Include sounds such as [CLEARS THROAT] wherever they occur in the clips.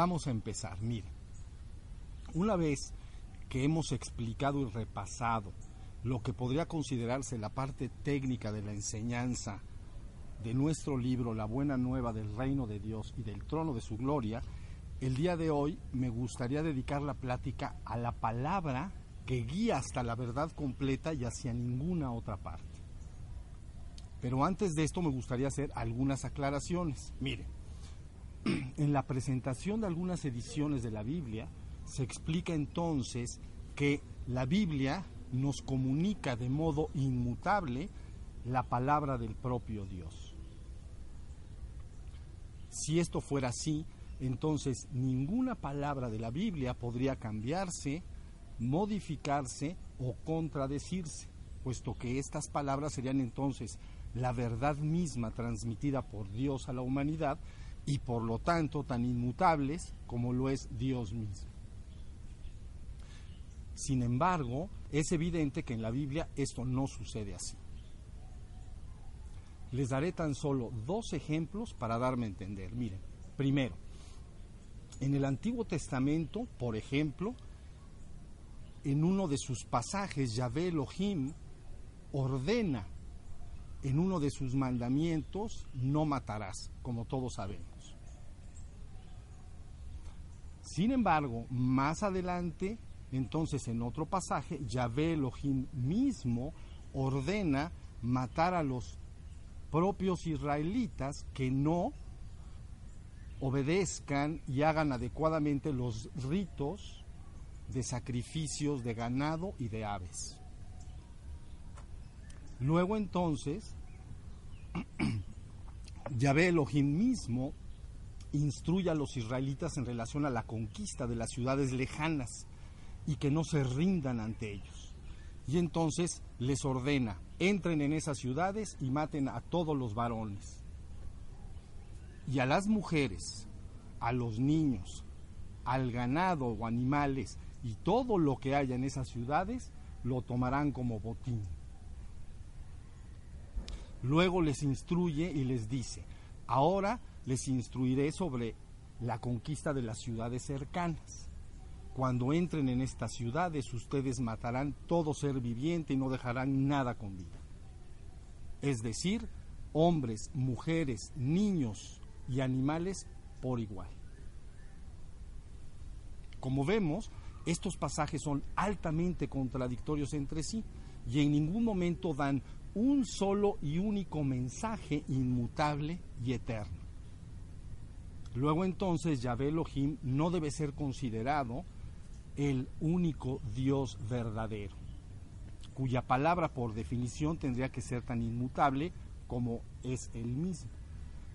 Vamos a empezar. Mire, una vez que hemos explicado y repasado lo que podría considerarse la parte técnica de la enseñanza de nuestro libro La Buena Nueva del Reino de Dios y del Trono de su Gloria, el día de hoy me gustaría dedicar la plática a la palabra que guía hasta la verdad completa y hacia ninguna otra parte. Pero antes de esto me gustaría hacer algunas aclaraciones. Mire, [CLEARS THROAT] en la presentación de algunas ediciones de la Biblia se explica entonces que la Biblia nos comunica de modo inmutable la palabra del propio Dios. Si esto fuera así, entonces ninguna palabra de la Biblia podría cambiarse, modificarse o contradecirse, puesto que estas palabras serían entonces la verdad misma transmitida por Dios a la humanidad y por lo tanto tan inmutables como lo es Dios mismo. Sin embargo, es evidente que en la Biblia esto no sucede así. Les daré tan solo dos ejemplos para darme a entender. Miren, primero, en el Antiguo Testamento, por ejemplo, en uno de sus pasajes, Yahvé Elohim ordena en uno de sus mandamientos, no matarás, como todos sabemos. Sin embargo, más adelante, entonces en otro pasaje, Yahvé Elohim mismo ordena matar a los propios israelitas que no obedezcan y hagan adecuadamente los ritos de sacrificios de ganado y de aves. Luego entonces, [CLEARS THROAT] Yahvé Elohim mismo instruye a los israelitas en relación a la conquista de las ciudades lejanas y que no se rindan ante ellos. Y entonces les ordena, entren en esas ciudades y maten a todos los varones. Y a las mujeres, a los niños, al ganado o animales y todo lo que haya en esas ciudades, lo tomarán como botín. Luego les instruye y les dice, ahora les instruiré sobre la conquista de las ciudades cercanas. Cuando entren en estas ciudades, ustedes matarán todo ser viviente y no dejarán nada con vida. Es decir, hombres, mujeres, niños y animales por igual. Como vemos, estos pasajes son altamente contradictorios entre sí y en ningún momento dan un solo y único mensaje inmutable y eterno. Luego entonces Yahvé Elohim no debe ser considerado el único Dios verdadero, cuya palabra por definición tendría que ser tan inmutable como es él mismo.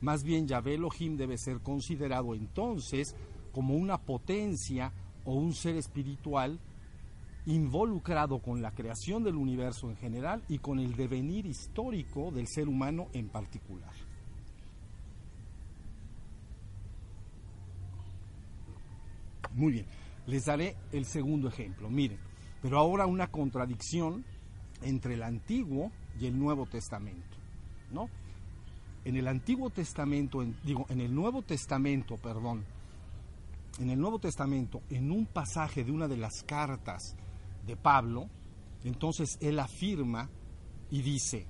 Más bien Yahvé Elohim debe ser considerado entonces como una potencia o un ser espiritual involucrado con la creación del universo en general y con el devenir histórico del ser humano en particular. Muy bien, les daré el segundo ejemplo. Miren, pero ahora una contradicción entre el Antiguo y el Nuevo Testamento, ¿no? En el Antiguo Testamento, digo, en el Nuevo Testamento, perdón, en el Nuevo Testamento, en un pasaje de una de las cartas de Pablo, entonces él afirma y dice,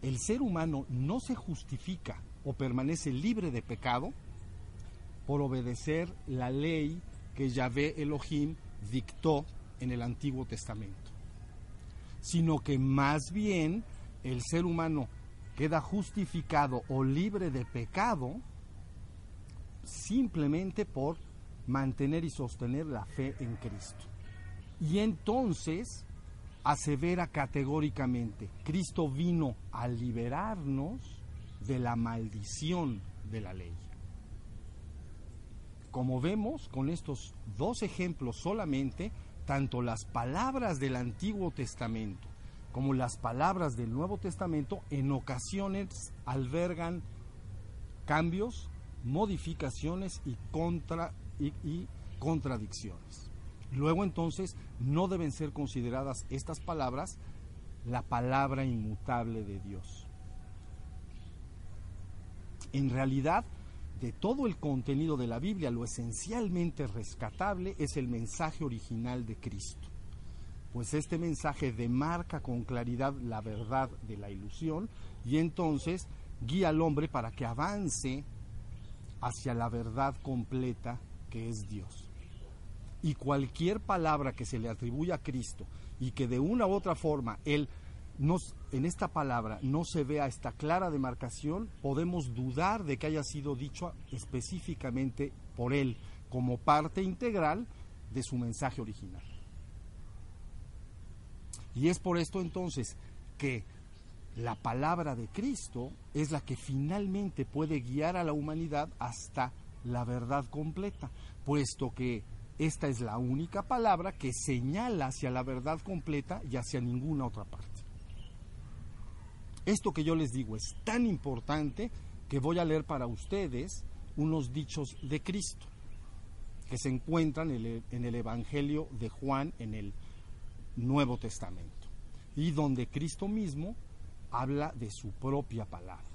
el ser humano no se justifica o permanece libre de pecado por obedecer la ley que Yahvé Elohim dictó en el Antiguo Testamento, sino que más bien el ser humano queda justificado o libre de pecado simplemente por mantener y sostener la fe en Cristo. Y entonces asevera categóricamente, Cristo vino a liberarnos de la maldición de la ley. Como vemos con estos dos ejemplos solamente, tanto las palabras del Antiguo Testamento como las palabras del Nuevo Testamento en ocasiones albergan cambios, modificaciones y, contra, y, contradicciones. Luego entonces no deben ser consideradas estas palabras la palabra inmutable de Dios. En realidad, de todo el contenido de la Biblia, lo esencialmente rescatable es el mensaje original de Cristo. Pues este mensaje demarca con claridad la verdad de la ilusión y entonces guía al hombre para que avance hacia la verdad completa que es Dios. Y cualquier palabra que se le atribuya a Cristo y que de una u otra forma Él nos, en esta palabra no se vea esta clara demarcación, podemos dudar de que haya sido dicho específicamente por Él como parte integral de su mensaje original. Y es por esto entonces que la palabra de Cristo es la que finalmente puede guiar a la humanidad hasta la verdad completa, puesto que esta es la única palabra que señala hacia la verdad completa y hacia ninguna otra parte. Esto que yo les digo es tan importante que voy a leer para ustedes unos dichos de Cristo que se encuentran en el, Evangelio de Juan en el Nuevo Testamento y donde Cristo mismo habla de su propia palabra.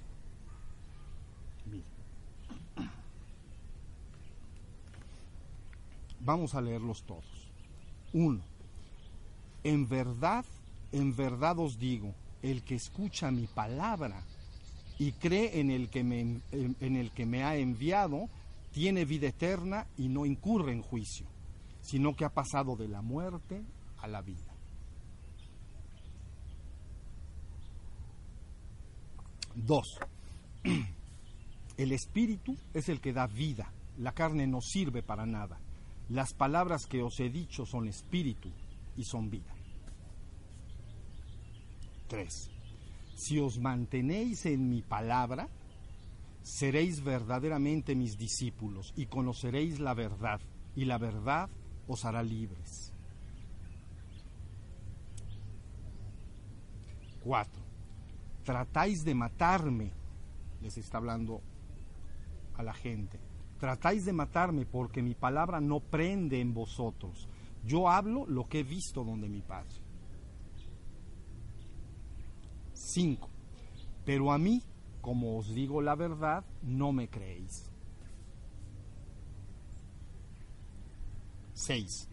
Vamos a leerlos todos. Uno. En verdad, en verdad os digo, el que escucha mi palabra y cree en el que me, en el que me ha enviado, tiene vida eterna y no incurre en juicio, sino que ha pasado de la muerte a la vida. Dos, [CLEARS THROAT] el espíritu es el que da vida, la carne no sirve para nada. Las palabras que os he dicho son espíritu y son vida. 3. Si os mantenéis en mi palabra, seréis verdaderamente mis discípulos y conoceréis la verdad, y la verdad os hará libres. 4. Tratáis de matarme, les está hablando a la gente. Tratáis de matarme porque mi palabra no prende en vosotros. Yo hablo lo que he visto donde mi Padre. 5. Pero a mí, como os digo la verdad, no me creéis. 6.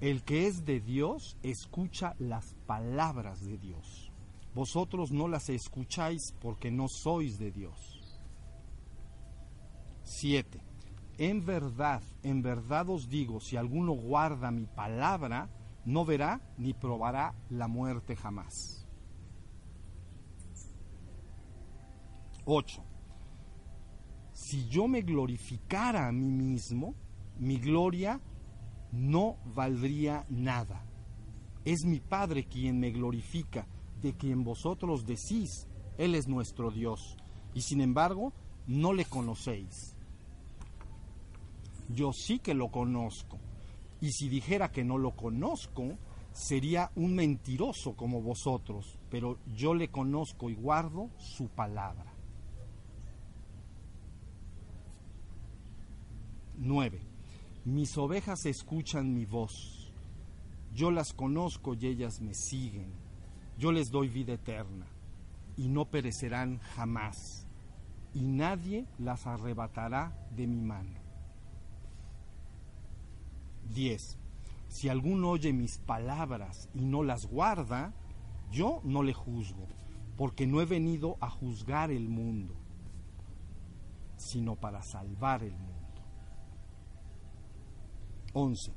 El que es de Dios escucha las palabras de Dios. Vosotros no las escucháis porque no sois de Dios. 7. En verdad, en verdad os digo, si alguno guarda mi palabra, no verá ni probará la muerte jamás. 8. Si yo me glorificara a mí mismo, mi gloria no valdría nada. Es mi Padre quien me glorifica, de quien vosotros decís, Él es nuestro Dios, y sin embargo no le conocéis. Yo sí que lo conozco, y si dijera que no lo conozco, sería un mentiroso como vosotros, pero yo le conozco y guardo su palabra. 9. Mis ovejas escuchan mi voz. Yo las conozco y ellas me siguen. Yo les doy vida eterna y no perecerán jamás. Y nadie las arrebatará de mi mano. 10. Si alguno oye mis palabras y no las guarda, yo no le juzgo, porque no he venido a juzgar el mundo, sino para salvar el mundo. 11.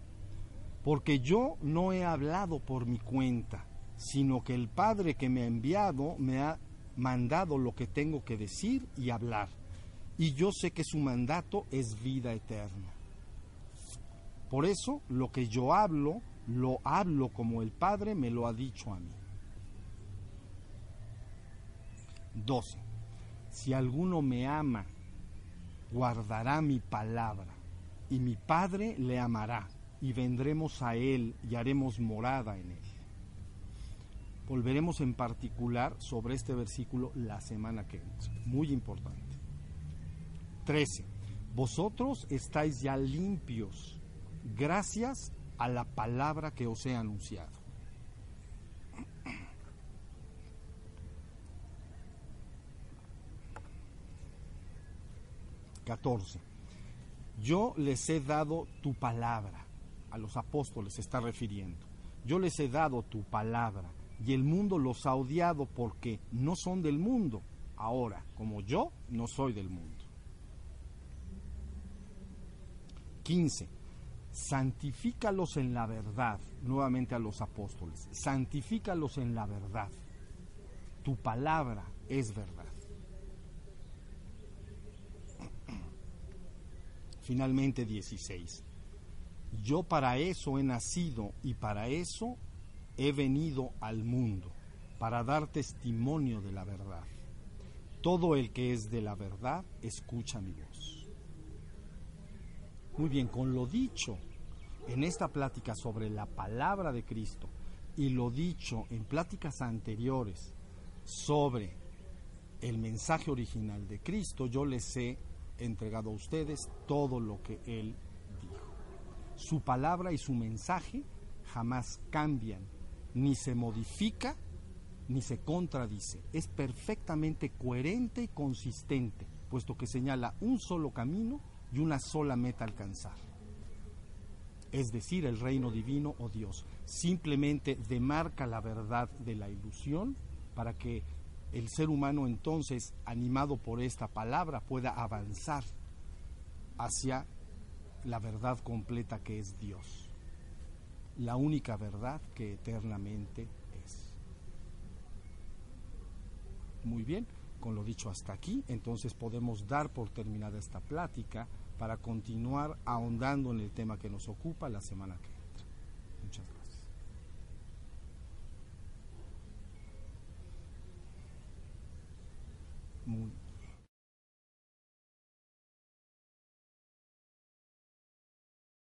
Porque yo no he hablado por mi cuenta, sino que el Padre que me ha enviado me ha mandado lo que tengo que decir y hablar. Y yo sé que su mandato es vida eterna. Por eso lo que yo hablo, lo hablo como el Padre me lo ha dicho a mí. 12. Si alguno me ama, guardará mi palabra y mi Padre le amará, y vendremos a Él y haremos morada en Él. Volveremos en particular sobre este versículo la semana que viene, muy importante. 13. Vosotros estáis ya limpios gracias a la palabra que os he anunciado. 14. Yo les he dado tu palabra, a los apóstoles se está refiriendo. Yo les he dado tu palabra y el mundo los ha odiado porque no son del mundo, ahora como yo no soy del mundo. 15. Santifícalos en la verdad, nuevamente a los apóstoles, santifícalos en la verdad. Tu palabra es verdad. Finalmente 16. Yo para eso he nacido y para eso he venido al mundo, para dar testimonio de la verdad. Todo el que es de la verdad escucha mi voz. Muy bien, con lo dicho en esta plática sobre la palabra de Cristo y lo dicho en pláticas anteriores sobre el mensaje original de Cristo, yo les he entregado a ustedes todo lo que Él dijo. Su palabra y su mensaje jamás cambian, ni se modifica, ni se contradice. Es perfectamente coherente y consistente, puesto que señala un solo camino y una sola meta alcanzar. Es decir, el reino divino o Dios. Simplemente demarca la verdad de la ilusión para que el ser humano entonces, animado por esta palabra, pueda avanzar hacia la verdad completa que es Dios, la única verdad que eternamente es. Muy bien, con lo dicho hasta aquí, entonces podemos dar por terminada esta plática para continuar ahondando en el tema que nos ocupa la semana que entra. Muchas gracias.